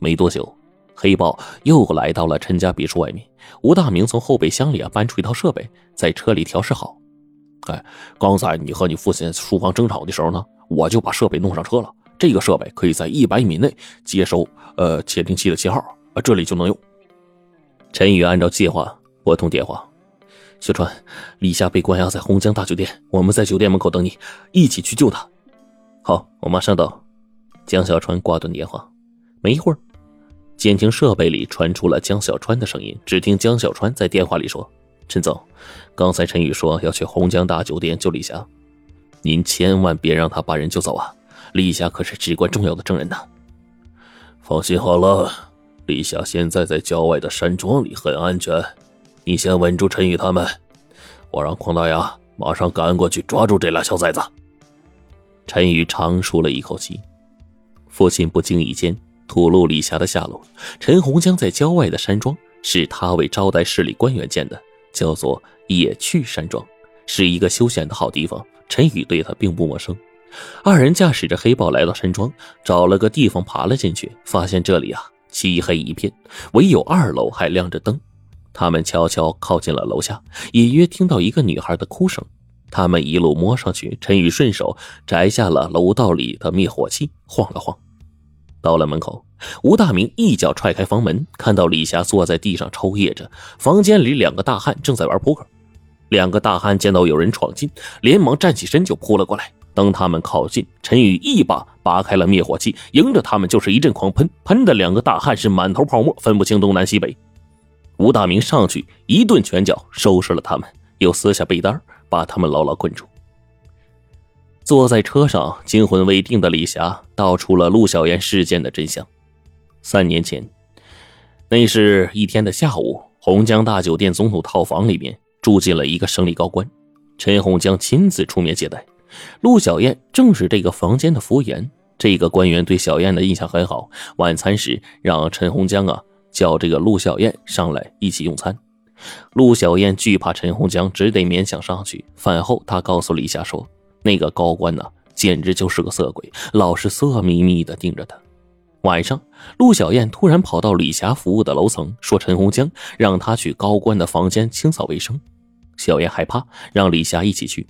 没多久，黑豹又来到了陈家别墅外面。吴大明从后备箱里啊搬出一套设备，在车里调试好。哎，刚才你和你父亲书房争吵的时候呢，我就把设备弄上车了。这个设备可以在一百米内接收呃窃听器的信号，啊，这里就能用。陈宇按照计划拨通电话：“小川，李夏被关押在红江大酒店，我们在酒店门口等你，一起去救他。”好，我马上到。江小川挂断电话，没一会儿，监听设备里传出了江小川的声音。只听江小川在电话里说：“陈总，刚才陈宇说要去洪江大酒店救李霞，您千万别让他把人救走啊！李霞可是至关重要的证人呐。”放心好了，李霞现在在郊外的山庄里很安全，你先稳住陈宇他们，我让匡大牙马上赶过去抓住这俩小崽子。陈宇长舒了一口气。父亲不经意间吐露李霞的下落。陈洪江在郊外的山庄是他为招待市里官员建的，叫做野趣山庄，是一个休闲的好地方。陈宇对他并不陌生。二人驾驶着黑豹来到山庄，找了个地方爬了进去，发现这里啊漆黑一片，唯有二楼还亮着灯。他们悄悄靠近了楼下，隐约听到一个女孩的哭声。他们一路摸上去，陈宇顺手摘下了楼道里的灭火器，晃了晃。到了门口，吴大明一脚踹开房门，看到李霞坐在地上抽噎着。房间里两个大汉正在玩扑克。两个大汉见到有人闯进，连忙站起身就扑了过来。当他们靠近，陈宇一把拔开了灭火器，迎着他们就是一阵狂喷，喷的两个大汉是满头泡沫，分不清东南西北。吴大明上去一顿拳脚收拾了他们，又撕下被单把他们牢牢困住。坐在车上惊魂未定的李霞道出了陆小燕事件的真相。三年前，那是一天的下午，洪江大酒店总统套房里面住进了一个省里高官，陈洪江亲自出面接待。陆小燕正是这个房间的服务员。这个官员对小燕的印象很好，晚餐时让陈洪江啊叫这个陆小燕上来一起用餐。陆小燕惧怕陈洪江，只得勉强上去。饭后，他告诉李霞说：“ 那个高官呢，简直就是个色鬼，老是色眯眯的盯着他。”晚上，陆小燕突然跑到李霞服务的楼层，说：“陈洪江让她去高官的房间清扫卫生。”小燕害怕，让李霞一起去。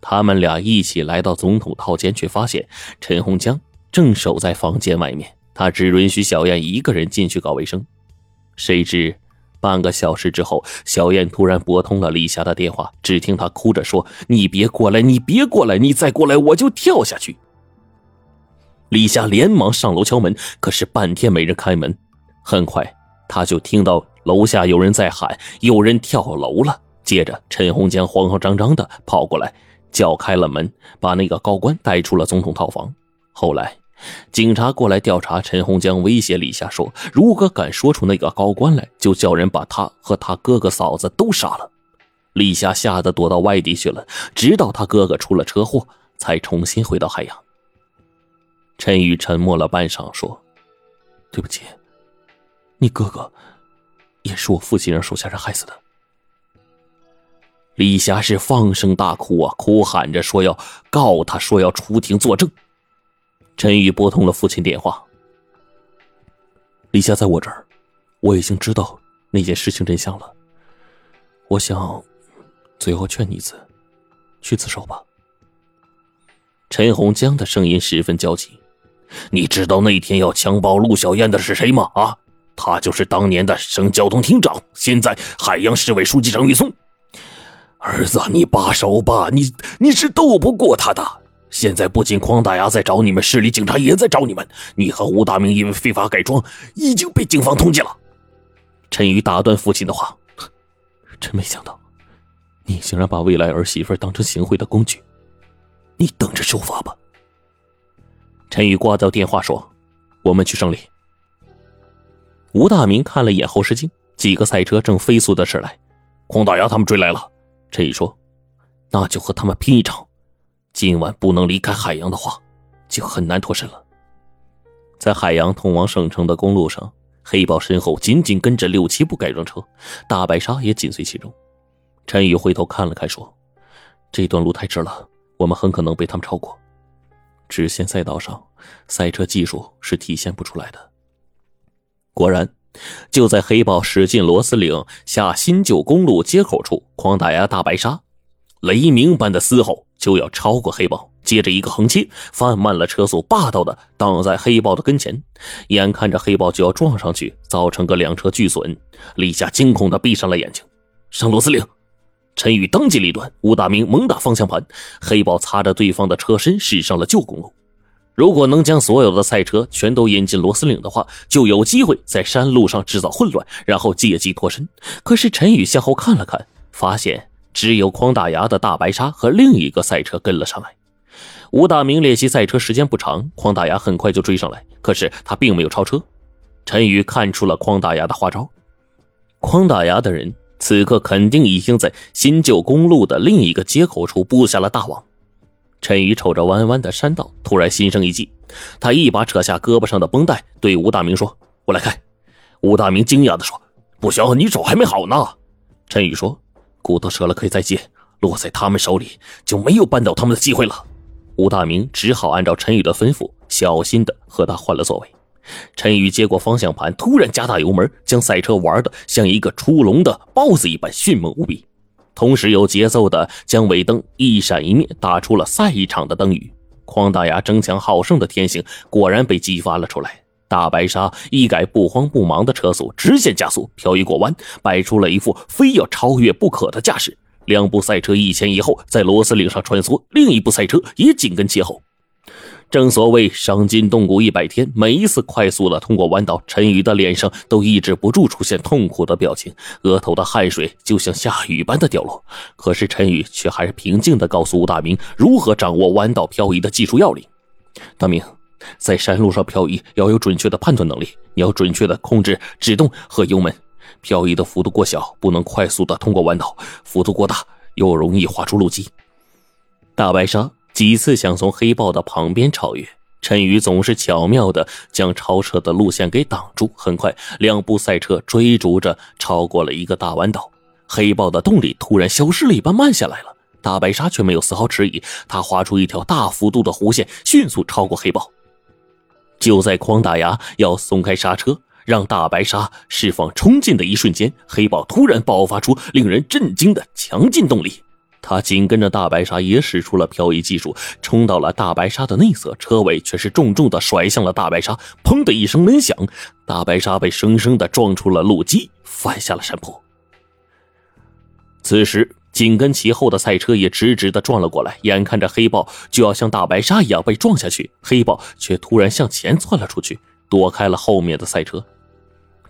他们俩一起来到总统套间，却发现陈洪江正守在房间外面，他只允许小燕一个人进去搞卫生。谁知。半个小时之后，小燕突然拨通了李霞的电话，只听她哭着说：“你别过来，你别过来，你再过来我就跳下去。”李霞连忙上楼敲门，可是半天没人开门。很快，他就听到楼下有人在喊：“有人跳楼了！”接着，陈红江慌慌张张的跑过来，叫开了门，把那个高官带出了总统套房。后来。警察过来调查，陈洪江威胁李霞说：“如果敢说出那个高官来，就叫人把他和他哥哥嫂子都杀了。”李霞吓得躲到外地去了，直到他哥哥出了车祸，才重新回到海洋。陈宇沉默了半晌，说：“对不起，你哥哥也是我父亲让手下人害死的。”李霞是放声大哭啊，哭喊着说要告他，说要出庭作证。陈宇拨通了父亲电话。李霞在我这儿，我已经知道那件事情真相了。我想，最后劝你一次，去自首吧。陈洪江的声音十分焦急：“你知道那天要强暴陆小燕的是谁吗？啊，他就是当年的省交通厅长，现在海洋市委书记张玉松。儿子，你罢手吧，你你是斗不过他的。”现在不仅匡大牙在找你们，市里警察也在找你们。你和吴大明因为非法改装已经被警方通缉了。陈宇打断父亲的话：“真没想到，你竟然把未来儿媳妇当成行贿的工具。你等着受罚吧。”陈宇挂掉电话说：“我们去胜利。”吴大明看了眼后视镜，几个赛车正飞速的驶来。匡大牙他们追来了。陈宇说：“那就和他们拼一场。”今晚不能离开海洋的话，就很难脱身了。在海洋通往省城的公路上，黑豹身后紧紧跟着六七部改装车，大白鲨也紧随其中。陈宇回头看了看，说：“这段路太直了，我们很可能被他们超过。直线赛道上，赛车技术是体现不出来的。”果然，就在黑豹驶进螺丝岭下新旧公路接口处，狂打牙大白鲨雷鸣般的嘶吼就要超过黑豹，接着一个横切，放慢了车速，霸道的挡在黑豹的跟前。眼看着黑豹就要撞上去，造成个两车俱损，李夏惊恐的闭上了眼睛。上螺丝岭，陈宇当机立断，吴大明猛打方向盘，黑豹擦着对方的车身驶上了旧公路。如果能将所有的赛车全都引进螺丝岭的话，就有机会在山路上制造混乱，然后借机脱身。可是陈宇向后看了看，发现只有匡大牙的大白鲨和另一个赛车跟了上来。吴大明练习赛车时间不长，匡大牙很快就追上来，可是他并没有超车。陈宇看出了匡大牙的花招，匡大牙的人此刻肯定已经在新旧公路的另一个接口处布下了大网。陈宇瞅着弯弯的山道，突然心生一计，他一把扯下胳膊上的绷带，对吴大明说：“我来开。”吴大明惊讶地说：“不行，你手还没好呢。”陈宇说：“骨头折了可以再接，落在他们手里就没有扳倒他们的机会了。”吴大明只好按照陈宇的吩咐，小心的和他换了座位。陈宇接过方向盘，突然加大油门，将赛车玩的像一个出笼的豹子一般迅猛无比。同时有节奏的将尾灯一闪一灭，打出了赛一场的灯语。匡大牙争强好胜的天性果然被激发了出来。大白鲨一改不慌不忙的车速，直线加速，漂移过弯，摆出了一副非要超越不可的架势。两部赛车一前一后在螺丝岭上穿梭，另一部赛车也紧跟其后。正所谓伤筋动骨一百天，每一次快速的通过弯道，陈宇的脸上都抑制不住出现痛苦的表情，额头的汗水就像下雨般的掉落。可是陈宇却还是平静的告诉吴大明如何掌握弯道漂移的技术要领。大明，在山路上漂移要有准确的判断能力，你要准确的控制制动和油门。漂移的幅度过小，不能快速的通过弯道；幅度过大，又容易划出路基。大白鲨。几次想从黑豹的旁边超越，陈宇总是巧妙的将超车的路线给挡住。很快，两部赛车追逐着超过了一个大弯道，黑豹的动力突然消失了一般慢下来了。大白鲨却没有丝毫迟疑，他划出一条大幅度的弧线，迅速超过黑豹。就在匡大牙要松开刹车，让大白鲨释放冲劲的一瞬间，黑豹突然爆发出令人震惊的强劲动力。他紧跟着大白鲨也使出了漂移技术，冲到了大白鲨的内侧，车尾却是重重的甩向了大白鲨。砰的一声闷响，大白鲨被生生的撞出了路基，翻下了山坡。此时，紧跟其后的赛车也直直的撞了过来，眼看着黑豹就要像大白鲨一样被撞下去，黑豹却突然向前窜了出去，躲开了后面的赛车。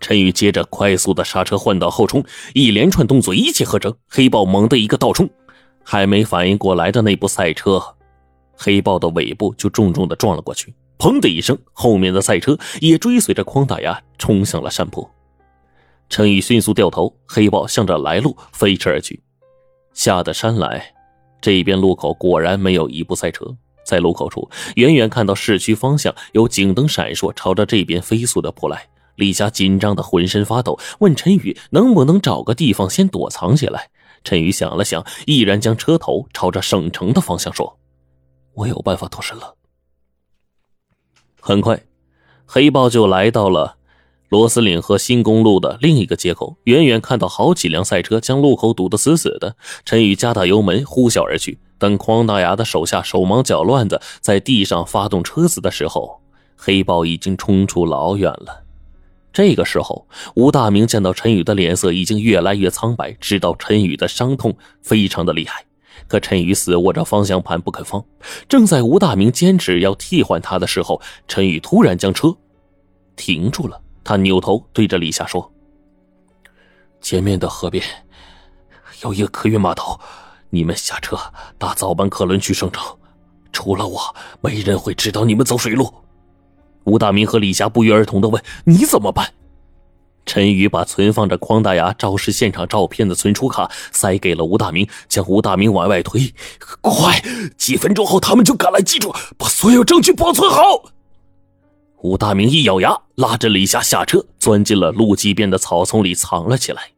陈宇接着快速的刹车换挡后冲，一连串动作一气呵成，黑豹猛地一个倒冲。还没反应过来的那部赛车，黑豹的尾部就重重的撞了过去。砰的一声，后面的赛车也追随着匡大牙冲向了山坡。陈宇迅速掉头，黑豹向着来路飞驰而去。下的山来，这边路口果然没有一部赛车。在路口处，远远看到市区方向有警灯闪烁，朝着这边飞速的扑来。李霞紧张的浑身发抖，问陈宇能不能找个地方先躲藏起来。陈宇想了想，毅然将车头朝着省城的方向说：“我有办法脱身了。”很快，黑豹就来到了螺丝岭和新公路的另一个街口。远远看到好几辆赛车将路口堵得死死的，陈宇加大油门呼啸而去。等匡大牙的手下手忙脚乱的在地上发动车子的时候，黑豹已经冲出老远了。这个时候，吴大明见到陈宇的脸色已经越来越苍白，知道陈宇的伤痛非常的厉害。可陈宇死握着方向盘不肯放。正在吴大明坚持要替换他的时候，陈宇突然将车停住了。他扭头对着李夏说：“前面的河边有一个客运码头，你们下车搭早班客轮去省城。除了我，没人会知道你们走水路。”吴大明和李霞不约而同的问：“你怎么办？”陈宇把存放着匡大牙肇事现场照片的存储卡塞给了吴大明，将吴大明往外推：“快，几分钟后他们就赶来，记住把所有证据保存好。”吴大明一咬牙，拉着李霞下车，钻进了路基边的草丛里藏了起来，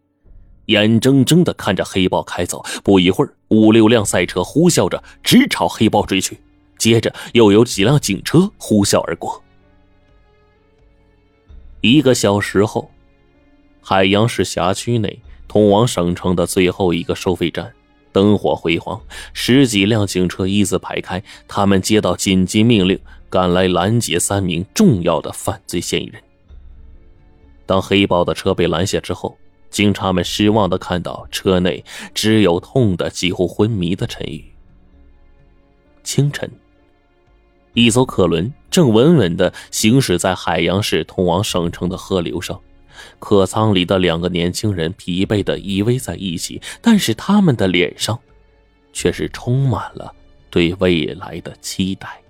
眼睁睁的看着黑豹开走。不一会儿，五六辆赛车呼啸着直朝黑豹追去，接着又有几辆警车呼啸而过。一个小时后，海洋市辖区内通往省城的最后一个收费站，灯火辉煌，十几辆警车一字排开。他们接到紧急命令，赶来拦截三名重要的犯罪嫌疑人。当黑豹的车被拦下之后，警察们失望的看到车内只有痛的几乎昏迷的陈宇。清晨，一艘客轮正稳稳的行驶在海洋市通往省城的河流上，客舱里的两个年轻人疲惫的依偎在一起，但是他们的脸上，却是充满了对未来的期待。